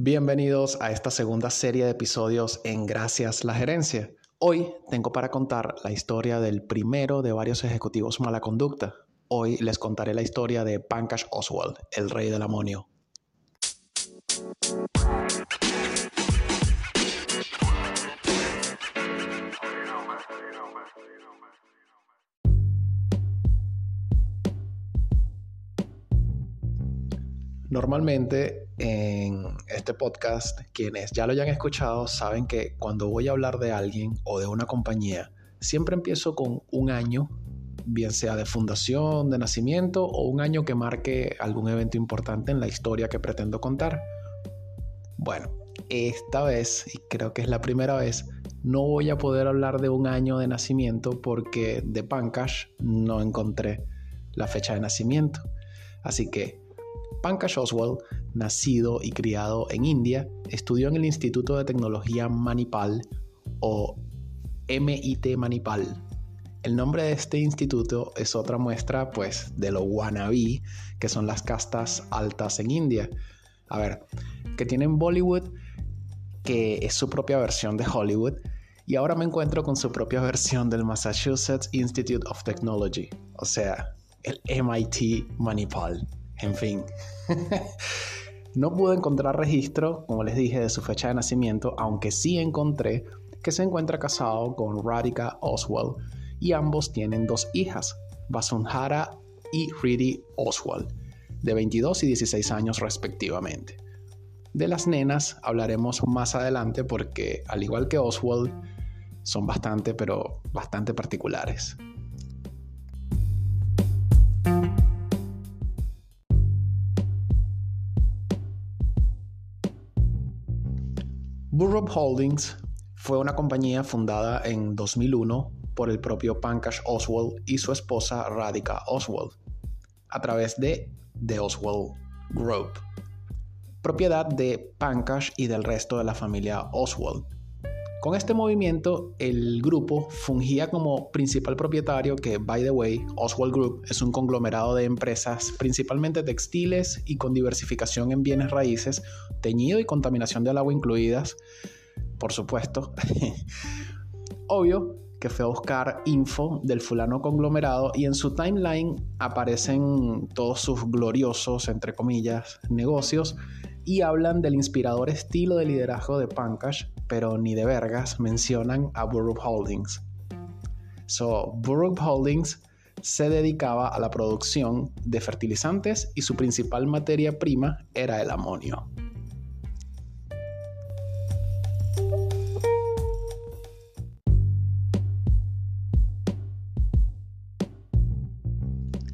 Bienvenidos a esta segunda serie de episodios en Gracias la Gerencia. Hoy tengo para contar la historia del primero de varios ejecutivos mala conducta. Hoy les contaré la historia de Pankaj Oswald, el rey del amonio. Normalmente en este podcast, quienes ya lo hayan escuchado saben que cuando voy a hablar de alguien o de una compañía, siempre empiezo con un año, bien sea de fundación, de nacimiento o un año que marque algún evento importante en la historia que pretendo contar. Bueno, esta vez, y creo que es la primera vez, no voy a poder hablar de un año de nacimiento porque de Pankaj no encontré la fecha de nacimiento. Así que Pankaj Oswal, nacido y criado en India, estudió en el Instituto de Tecnología Manipal o MIT Manipal. El nombre de este instituto es otra muestra, pues, de lo wannabe que son las castas altas en India. A ver, que tienen Bollywood, que es su propia versión de Hollywood, y ahora me encuentro con su propia versión del Massachusetts Institute of Technology, o sea, el MIT Manipal. En fin. no pude encontrar registro, como les dije, de su fecha de nacimiento, aunque sí encontré que se encuentra casado con Radhika Oswald y ambos tienen dos hijas, Basundhara y Ridi Oswald, de 22 y 16 años respectivamente. De las nenas hablaremos más adelante porque, al igual que Oswald, son bastante, pero bastante particulares. Burroughs Holdings fue una compañía fundada en 2001 por el propio Pankaj Oswald y su esposa Radhika Oswald a través de The Oswald Group, propiedad de Pankaj y del resto de la familia Oswald. Con este movimiento, el grupo fungía como principal propietario que, by the way, Oswald Group es un conglomerado de empresas principalmente textiles y con diversificación en bienes raíces, teñido y contaminación del agua incluidas, por supuesto. Obvio que fue a buscar info del fulano conglomerado y en su timeline aparecen todos sus gloriosos, entre comillas, negocios y hablan del inspirador estilo de liderazgo de Pankaj, pero ni de vergas mencionan a Burroughs Holdings. So, Burroughs Holdings se dedicaba a la producción de fertilizantes y su principal materia prima era el amonio.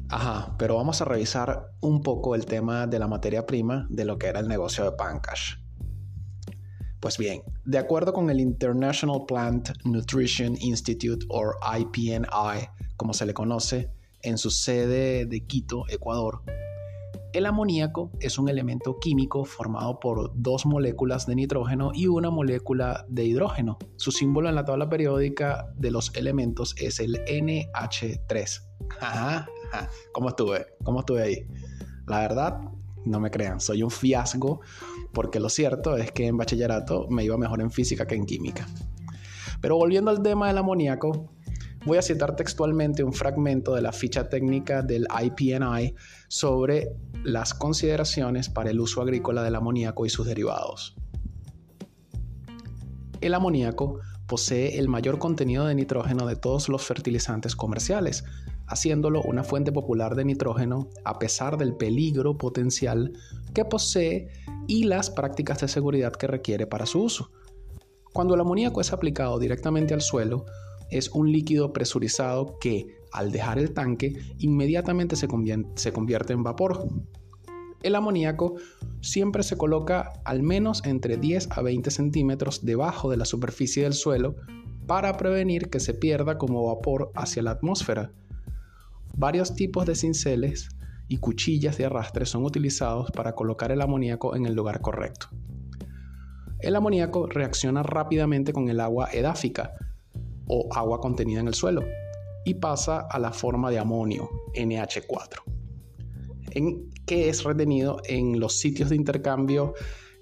Ajá, pero vamos a revisar un poco el tema de la materia prima de lo que era el negocio de Pankaj. Pues bien, de acuerdo con el International Plant Nutrition Institute o IPNI, como se le conoce, en su sede de Quito, Ecuador, el amoníaco es un elemento químico formado por dos moléculas de nitrógeno y una molécula de hidrógeno. Su símbolo en la tabla periódica de los elementos es el NH3. Ajá, ¿Cómo estuve? ¿Cómo estuve ahí? La verdad, no me crean, soy un fiasco porque lo cierto es que en bachillerato me iba mejor en física que en química. Pero volviendo al tema del amoníaco, voy a citar textualmente un fragmento de la ficha técnica del IPNI sobre las consideraciones para el uso agrícola del amoníaco y sus derivados. El amoníaco posee el mayor contenido de nitrógeno de todos los fertilizantes comerciales, haciéndolo una fuente popular de nitrógeno a pesar del peligro potencial que posee y las prácticas de seguridad que requiere para su uso. Cuando el amoníaco es aplicado directamente al suelo, es un líquido presurizado que, al dejar el tanque, inmediatamente se convierte, en vapor. El amoníaco siempre se coloca al menos entre 10 a 20 centímetros debajo de la superficie del suelo para prevenir que se pierda como vapor hacia la atmósfera Varios tipos de cinceles y cuchillas de arrastre son utilizados para colocar el amoníaco en el lugar correcto. El amoníaco reacciona rápidamente con el agua edáfica o agua contenida en el suelo y pasa a la forma de amonio, NH4, en, que es retenido en los sitios de intercambio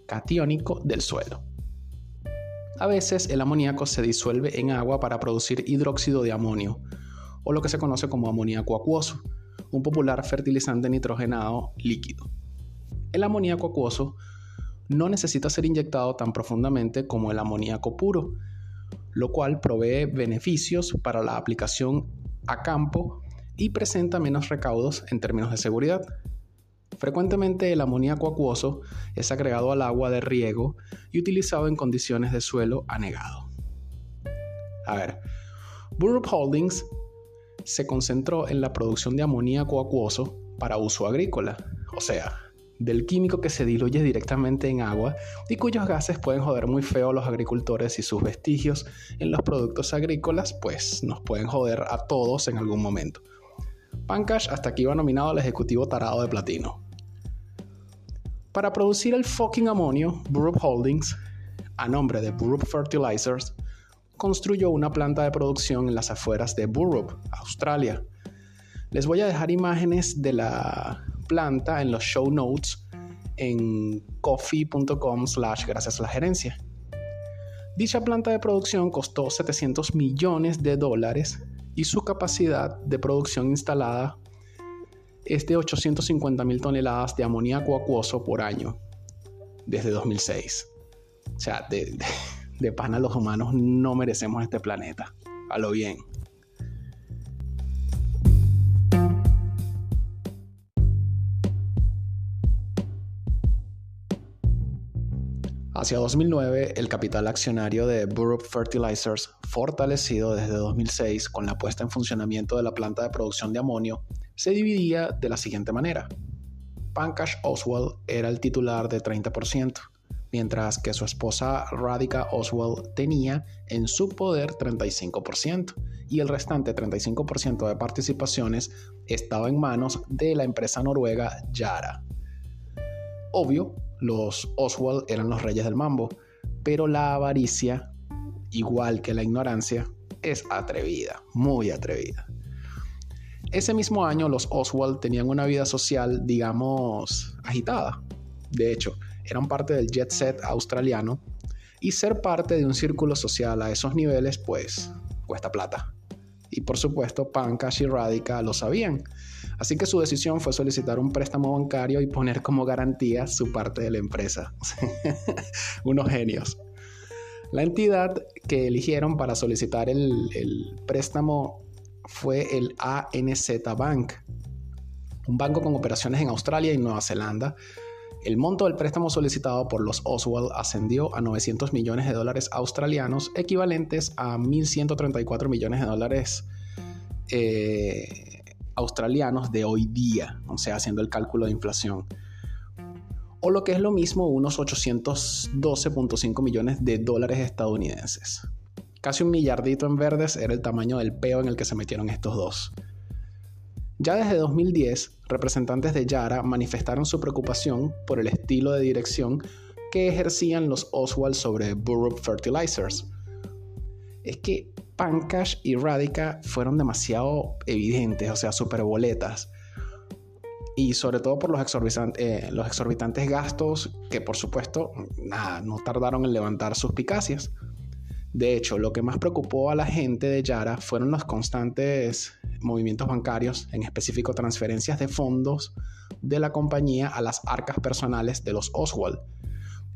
catiónico del suelo. A veces el amoníaco se disuelve en agua para producir hidróxido de amonio, o lo que se conoce como amoníaco acuoso, un popular fertilizante nitrogenado líquido. El amoníaco acuoso no necesita ser inyectado tan profundamente como el amoníaco puro, lo cual provee beneficios para la aplicación a campo y presenta menos recaudos en términos de seguridad. Frecuentemente el amoníaco acuoso es agregado al agua de riego y utilizado en condiciones de suelo anegado. A ver, Burrup Holdings se concentró en la producción de amoníaco acuoso para uso agrícola, o sea, del químico que se diluye directamente en agua y cuyos gases pueden joder muy feo a los agricultores y sus vestigios en los productos agrícolas, pues nos pueden joder a todos en algún momento. Pankaj hasta aquí iba nominado al ejecutivo tarado de platino. Para producir el fucking amonio, Burrup Holdings, a nombre de Burrup Fertilizers, construyó una planta de producción en las afueras de Burrup, Australia. Les voy a dejar imágenes de la planta en los show notes en coffee.com slash gracias a la gerencia. Dicha planta de producción costó 700 millones de dólares y su capacidad de producción instalada es de 850 mil toneladas de amoníaco acuoso por año desde 2006. O sea, de, de, de pana los humanos no merecemos este planeta. A lo bien. Hacia 2009, el capital accionario de Burrup Fertilizers, fortalecido desde 2006 con la puesta en funcionamiento de la planta de producción de amonio, se dividía de la siguiente manera. Pankaj Oswald era el titular de 30%, mientras que su esposa Radhika Oswald tenía en su poder 35%, y el restante 35% de participaciones estaba en manos de la empresa noruega Yara. Obvio, los Oswald eran los reyes del mambo, pero la avaricia, igual que la ignorancia, es atrevida, muy atrevida. Ese mismo año los Oswald tenían una vida social, digamos, agitada. De hecho, eran parte del jet set australiano y ser parte de un círculo social a esos niveles, pues, cuesta plata. Y por supuesto, Pankaj y Radhika lo sabían Así que su decisión fue solicitar un préstamo bancario y poner como garantía su parte de la empresa. Unos genios. La entidad que eligieron para solicitar el, el préstamo fue el ANZ Bank, un banco con operaciones en Australia y Nueva Zelanda. El monto del préstamo solicitado por los Oswald ascendió a 900 millones de dólares australianos, equivalentes a 1.134 millones de dólares eh, australianos de hoy día, o sea, haciendo el cálculo de inflación. O lo que es lo mismo, unos 812.5 millones de dólares estadounidenses. Casi un millardito en verdes era el tamaño del peo en el que se metieron estos dos. Ya desde 2010, representantes de Yara manifestaron su preocupación por el estilo de dirección que ejercían los Oswald sobre Burrup Fertilizers. Es que Pankaj y Radhika fueron demasiado evidentes, o sea, super boletas. Y sobre todo por los, eh, los exorbitantes gastos que por supuesto nada, no tardaron en levantar suspicacias. De hecho, lo que más preocupó a la gente de Yara fueron los constantes movimientos bancarios, en específico transferencias de fondos de la compañía a las arcas personales de los Oswald.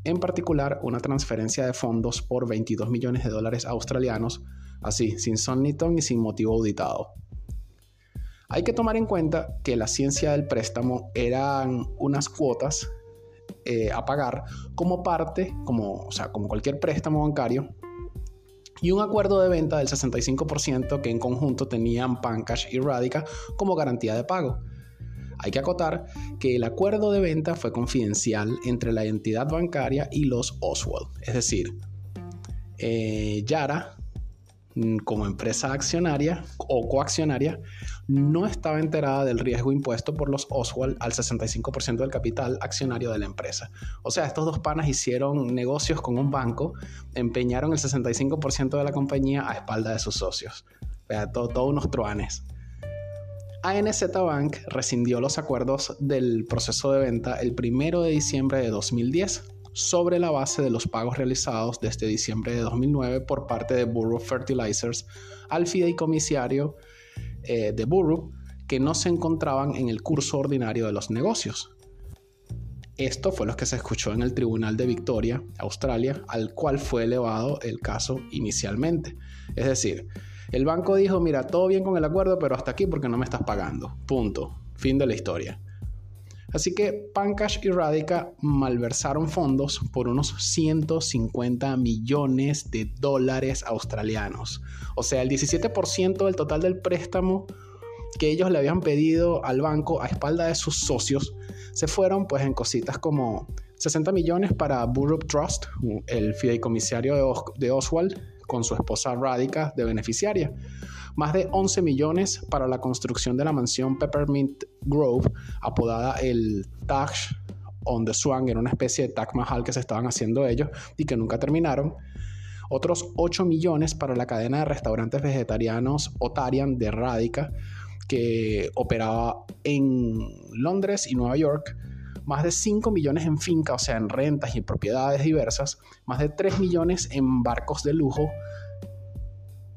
En particular, una transferencia de fondos por 22 millones de dólares australianos así, sin son ni ton y sin motivo auditado. Hay que tomar en cuenta que la ciencia del préstamo eran unas cuotas eh, a pagar como parte, como, o sea, como cualquier préstamo bancario, y un acuerdo de venta del 65% que en conjunto tenían Pankaj y Radica como garantía de pago. Hay que acotar que el acuerdo de venta fue confidencial entre la entidad bancaria y los Oswald, es decir, eh, Yara como empresa accionaria o coaccionaria no estaba enterada del riesgo impuesto por los Oswald al 65% del capital accionario de la empresa. O sea, estos dos panas hicieron negocios con un banco, empeñaron el 65% de la compañía a espalda de sus socios. O todos todo unos truanes. ANZ Bank rescindió los acuerdos del proceso de venta el 1 de diciembre de 2010 sobre la base de los pagos realizados desde diciembre de 2009 por parte de Burroughs Fertilizers al fideicomisario eh, de Burroughs que no se encontraban en el curso ordinario de los negocios. Esto fue lo que se escuchó en el Tribunal de Victoria, Australia, al cual fue elevado el caso inicialmente. Es decir, el banco dijo, mira, todo bien con el acuerdo, pero hasta aquí porque no me estás pagando. Punto. Fin de la historia. Así que Pankaj y Radica malversaron fondos por unos 150 millones de dólares australianos. O sea, el 17% del total del préstamo que ellos le habían pedido al banco a espalda de sus socios se fueron pues en cositas como 60 millones para Burroughs Trust, el fideicomisario de, Oswald, con su esposa Radica de beneficiaria. Más de 11 millones para la construcción de la mansión Peppermint Grove, apodada el Taj on the Swan, era una especie de Taj Mahal que se estaban haciendo ellos y que nunca terminaron. Otros 8 millones para la cadena de restaurantes vegetarianos Otarian de Radica, que operaba en Londres y Nueva York, más de 5 millones en finca, o sea, en rentas y propiedades diversas, más de 3 millones en barcos de lujo,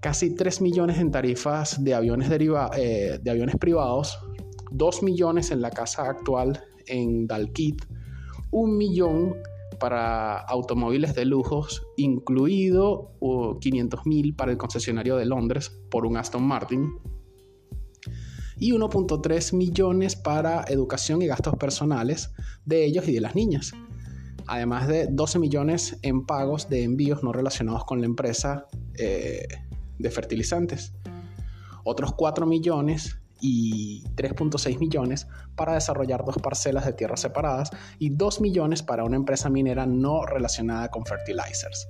casi 3 millones en tarifas de aviones, eh, de aviones privados, 2 millones en la casa actual en Dalkit, 1 millón para automóviles de lujos, incluido 500 mil para el concesionario de Londres por un Aston Martin, y 1.3 millones para educación y gastos personales de ellos y de las niñas. Además de 12 millones en pagos de envíos no relacionados con la empresa eh, de fertilizantes. Otros 4 millones y 3.6 millones para desarrollar dos parcelas de tierras separadas y 2 millones para una empresa minera no relacionada con fertilizers.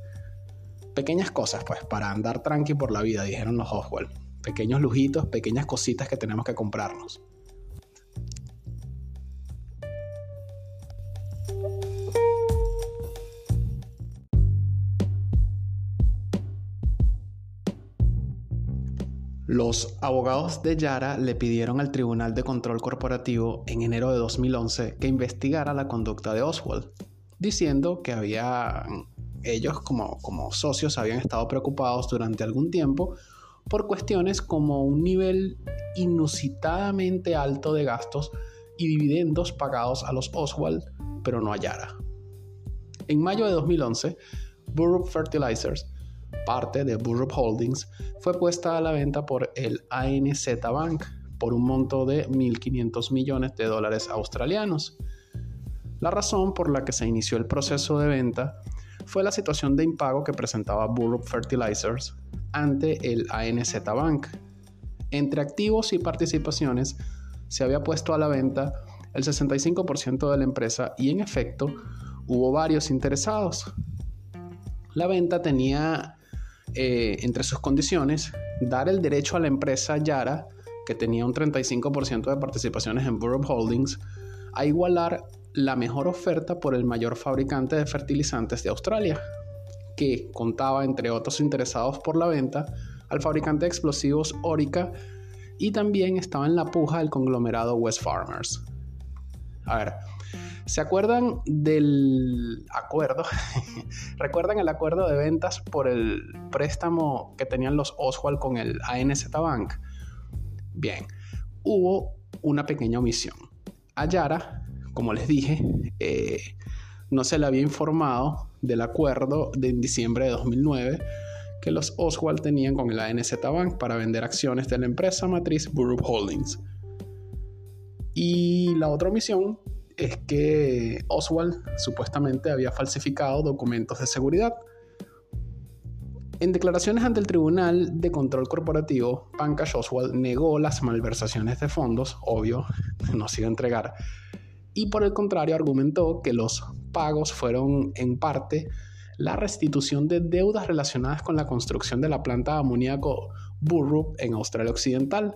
Pequeñas cosas, pues, para andar tranqui por la vida, dijeron los Oswald pequeños lujitos, pequeñas cositas que tenemos que comprarnos. Los abogados de Yara le pidieron al Tribunal de Control Corporativo en enero de 2011 que investigara la conducta de Oswald, diciendo que había ellos como, como socios habían estado preocupados durante algún tiempo por cuestiones como un nivel inusitadamente alto de gastos y dividendos pagados a los Oswald, pero no a Yara. En mayo de 2011, Burroughs Fertilizers, parte de Burroughs Holdings, fue puesta a la venta por el ANZ Bank por un monto de 1.500 millones de dólares australianos. La razón por la que se inició el proceso de venta fue la situación de impago que presentaba Burroughs Fertilizers ante el ANZ Bank. Entre activos y participaciones se había puesto a la venta el 65% de la empresa y en efecto hubo varios interesados. La venta tenía eh, entre sus condiciones dar el derecho a la empresa Yara, que tenía un 35% de participaciones en Burroughs Holdings, a igualar la mejor oferta por el mayor fabricante de fertilizantes de Australia, que contaba, entre otros interesados por la venta, al fabricante de explosivos Orica y también estaba en la puja el conglomerado West Farmers. A ver, ¿se acuerdan del acuerdo? ¿Recuerdan el acuerdo de ventas por el préstamo que tenían los Oswald con el ANZ Bank? Bien, hubo una pequeña omisión. Ayara, como les dije, eh, no se le había informado del acuerdo de diciembre de 2009 que los Oswald tenían con el ANZ Bank para vender acciones de la empresa matriz Burroughs Holdings. Y la otra omisión es que Oswald supuestamente había falsificado documentos de seguridad. En declaraciones ante el Tribunal de Control Corporativo, Pankaj Oswald negó las malversaciones de fondos, obvio, no se iba a entregar, y por el contrario argumentó que los pagos fueron en parte la restitución de deudas relacionadas con la construcción de la planta de amoníaco Burrup en Australia Occidental.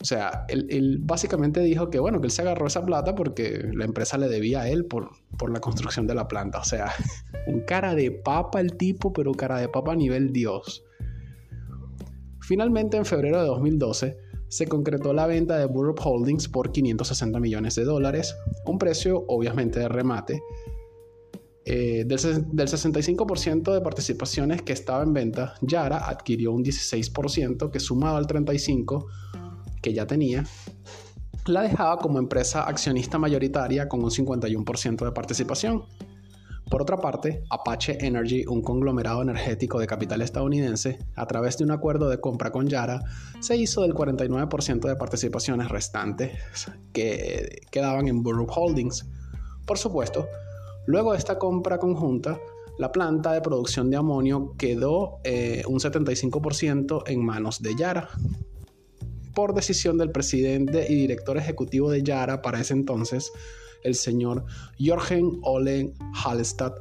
O sea, él, básicamente dijo que bueno, que él se agarró esa plata porque la empresa le debía a él por, por la construcción de la planta. O sea, un cara de papa el tipo, pero cara de papa a nivel Dios. Finalmente, en febrero de 2012, se concretó la venta de Burroughs Holdings por 560 millones de dólares, un precio obviamente de remate. Eh, del, del 65% de participaciones que estaba en venta, Yara adquirió un 16% que sumado al 35% que ya tenía, la dejaba como empresa accionista mayoritaria con un 51% de participación. Por otra parte, Apache Energy, un conglomerado energético de capital estadounidense, a través de un acuerdo de compra con Yara, se hizo del 49% de participaciones restantes que quedaban en Burroughs Holdings. Por supuesto, luego de esta compra conjunta, la planta de producción de amonio quedó eh, un 75% en manos de Yara. Por decisión del presidente y director ejecutivo de Yara para ese entonces, el señor Jorgen Olen Hallestad.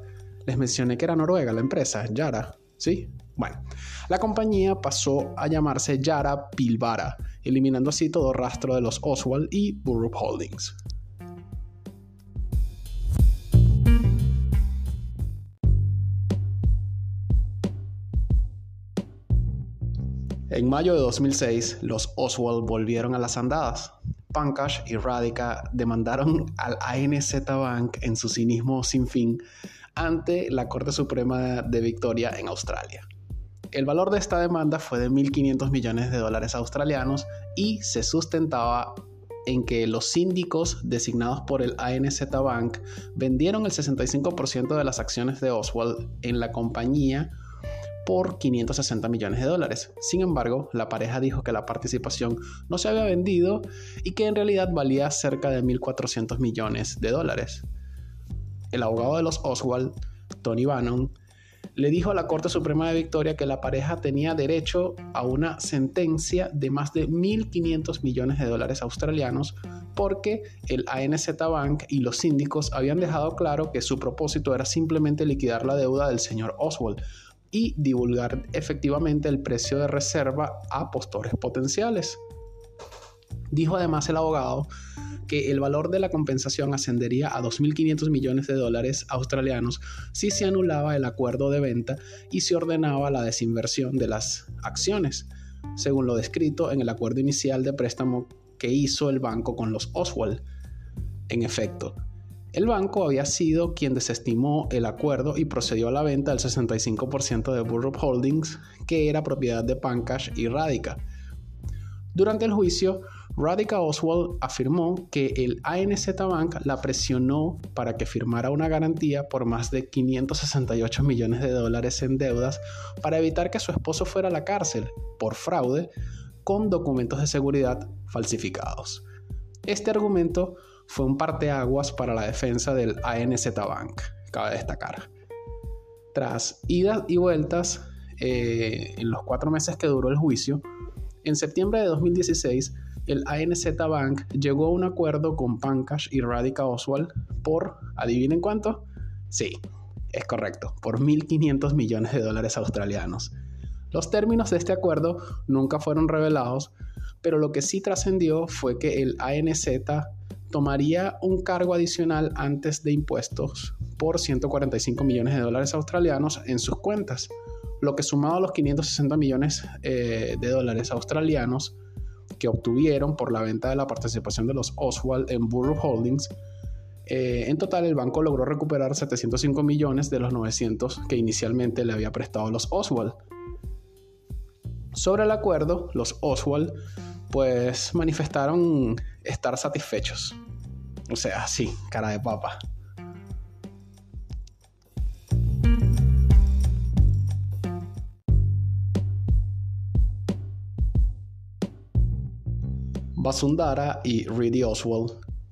Les mencioné que era Noruega la empresa, Yara, ¿sí? Bueno, la compañía pasó a llamarse Yara Pilbara, eliminando así todo rastro de los Oswald y Burroughs Holdings. En mayo de 2006, los Oswald volvieron a las andadas. Pankaj y Radica demandaron al ANZ Bank en su cinismo sin fin ante la Corte Suprema de Victoria en Australia. El valor de esta demanda fue de 1.500 millones de dólares australianos y se sustentaba en que los síndicos designados por el ANZ Bank vendieron el 65% de las acciones de Oswald en la compañía por 560 millones de dólares. Sin embargo, la pareja dijo que la participación no se había vendido y que en realidad valía cerca de 1.400 millones de dólares. El abogado de los Oswald, Tony Bannon, le dijo a la Corte Suprema de Victoria que la pareja tenía derecho a una sentencia de más de 1.500 millones de dólares australianos porque el ANZ Bank y los síndicos habían dejado claro que su propósito era simplemente liquidar la deuda del señor Oswald, y divulgar efectivamente el precio de reserva a postores potenciales. Dijo además el abogado que el valor de la compensación ascendería a 2.500 millones de dólares australianos si se anulaba el acuerdo de venta y se ordenaba la desinversión de las acciones, según lo descrito en el acuerdo inicial de préstamo que hizo el banco con los Oswald. En efecto, el banco había sido quien desestimó el acuerdo y procedió a la venta del 65% de Burroughs Holdings, que era propiedad de Pankaj y Radica. Durante el juicio, Radica Oswald afirmó que el ANZ Bank la presionó para que firmara una garantía por más de 568 millones de dólares en deudas para evitar que su esposo fuera a la cárcel por fraude con documentos de seguridad falsificados. Este argumento fue un parteaguas para la defensa del ANZ Bank, cabe destacar. Tras idas y vueltas eh, en los cuatro meses que duró el juicio, en septiembre de 2016 el ANZ Bank llegó a un acuerdo con Pankaj y Radica Oswald por, adivinen cuánto, sí, es correcto, por 1.500 millones de dólares australianos. Los términos de este acuerdo nunca fueron revelados, pero lo que sí trascendió fue que el ANZ tomaría un cargo adicional antes de impuestos por 145 millones de dólares australianos en sus cuentas, lo que sumado a los 560 millones eh, de dólares australianos que obtuvieron por la venta de la participación de los Oswald en Burroughs Holdings, eh, en total el banco logró recuperar 705 millones de los 900 que inicialmente le había prestado los Oswald. Sobre el acuerdo, los Oswald pues manifestaron estar satisfechos. O sea, sí, cara de papa. Basundara y Reedy Oswald,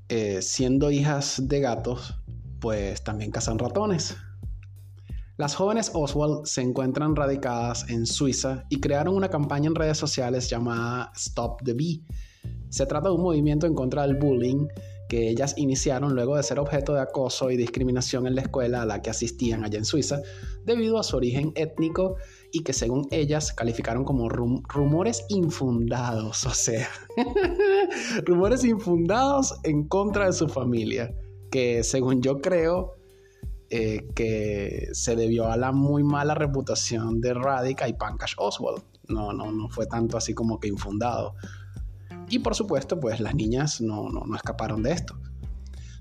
eh, siendo hijas de gatos, pues también cazan ratones. Las jóvenes Oswald se encuentran radicadas en Suiza y crearon una campaña en redes sociales llamada Stop the Bee. Se trata de un movimiento en contra del bullying que ellas iniciaron luego de ser objeto de acoso y discriminación en la escuela a la que asistían allá en Suiza, debido a su origen étnico y que según ellas calificaron como rumores infundados, o sea, rumores infundados en contra de su familia, que según yo creo eh, que se debió a la muy mala reputación de Radica y Pankaj Oswald. No, no, no fue tanto así como que infundado. Y por supuesto, pues las niñas no, no, no escaparon de esto.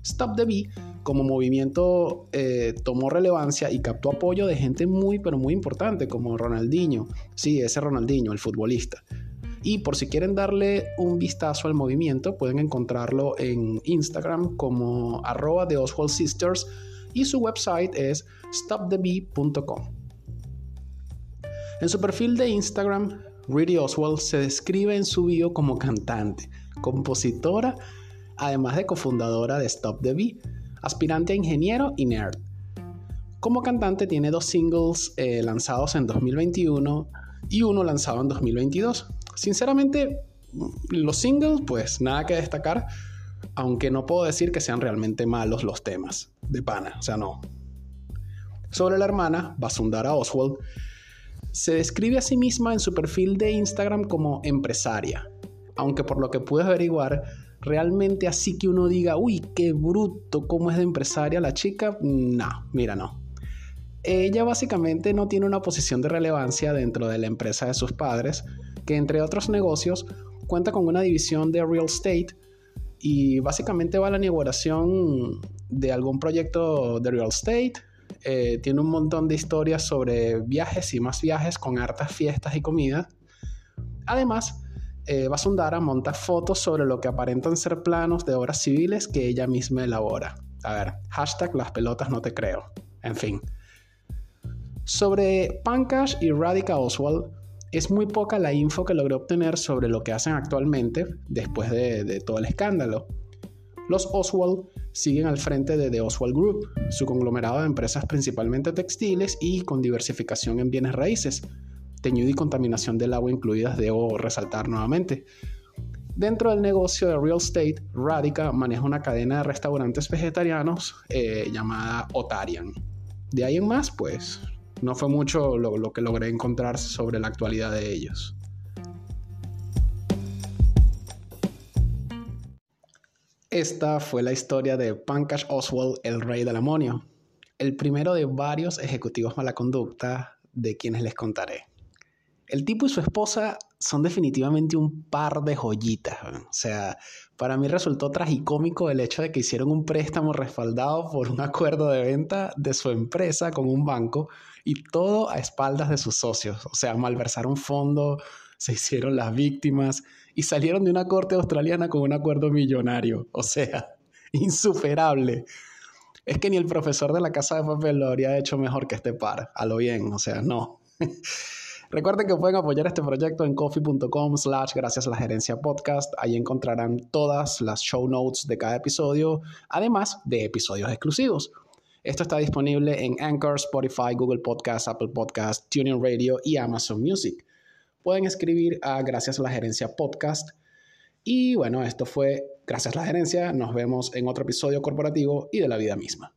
Stop the Bee como movimiento eh, tomó relevancia y captó apoyo de gente muy, pero muy importante, como Ronaldinho. Sí, ese Ronaldinho, el futbolista. Y por si quieren darle un vistazo al movimiento, pueden encontrarlo en Instagram como arroba de Oswald Sisters y su website es stopthebee.com. En su perfil de Instagram, Riri Oswald se describe en su bio como cantante, compositora, además de cofundadora de Stop the Bee, aspirante a ingeniero y nerd. Como cantante tiene dos singles eh, lanzados en 2021 y uno lanzado en 2022. Sinceramente, los singles, pues nada que destacar, aunque no puedo decir que sean realmente malos los temas, de pana, o sea, no. Sobre la hermana, Basundara Oswald, se describe a sí misma en su perfil de Instagram como empresaria, aunque por lo que pude averiguar, realmente así que uno diga, uy, qué bruto, cómo es de empresaria la chica, no, mira, no ella básicamente no tiene una posición de relevancia dentro de la empresa de sus padres, que entre otros negocios cuenta con una división de real estate y básicamente va a la inauguración de algún proyecto de real estate. Eh, tiene un montón de historias sobre viajes y más viajes con hartas fiestas y comidas. Además, eh, Basundara monta fotos sobre lo que aparentan ser planos de obras civiles que ella misma elabora. A ver, hashtag las pelotas no te creo. En fin. Sobre Pankaj y Radhika Oswald, es muy poca la info que logré obtener sobre lo que hacen actualmente después de, todo el escándalo. Los Oswald siguen al frente de The Oswald Group, su conglomerado de empresas principalmente textiles y con diversificación en bienes raíces, teñido y contaminación del agua incluidas, debo resaltar nuevamente. Dentro del negocio de real estate, Radica maneja una cadena de restaurantes vegetarianos eh, llamada Otarian. De ahí en más, pues no fue mucho lo, que logré encontrar sobre la actualidad de ellos. Esta fue la historia de Pankaj Oswald, el rey del amonio, el primero de varios ejecutivos mala conducta de quienes les contaré. El tipo y su esposa son definitivamente un par de joyitas. O sea, para mí resultó tragicómico el hecho de que hicieron un préstamo respaldado por un acuerdo de venta de su empresa con un banco y todo a espaldas de sus socios. O sea, malversaron fondo, se hicieron las víctimas y salieron de una corte australiana con un acuerdo millonario. O sea, insuperable. Es que ni el profesor de la casa de papel lo habría hecho mejor que este par. A lo bien, o sea, no. Recuerden que pueden apoyar este proyecto en coffee.com slash gracias a la gerencia podcast. Ahí encontrarán todas las show notes de cada episodio, además de episodios exclusivos. Esto está disponible en Anchor, Spotify, Google Podcast, Apple Podcast, TuneIn Radio y Amazon Music. Pueden escribir a Gracias a la Gerencia Podcast. Y bueno, esto fue Gracias a la Gerencia. Nos vemos en otro episodio corporativo y de la vida misma.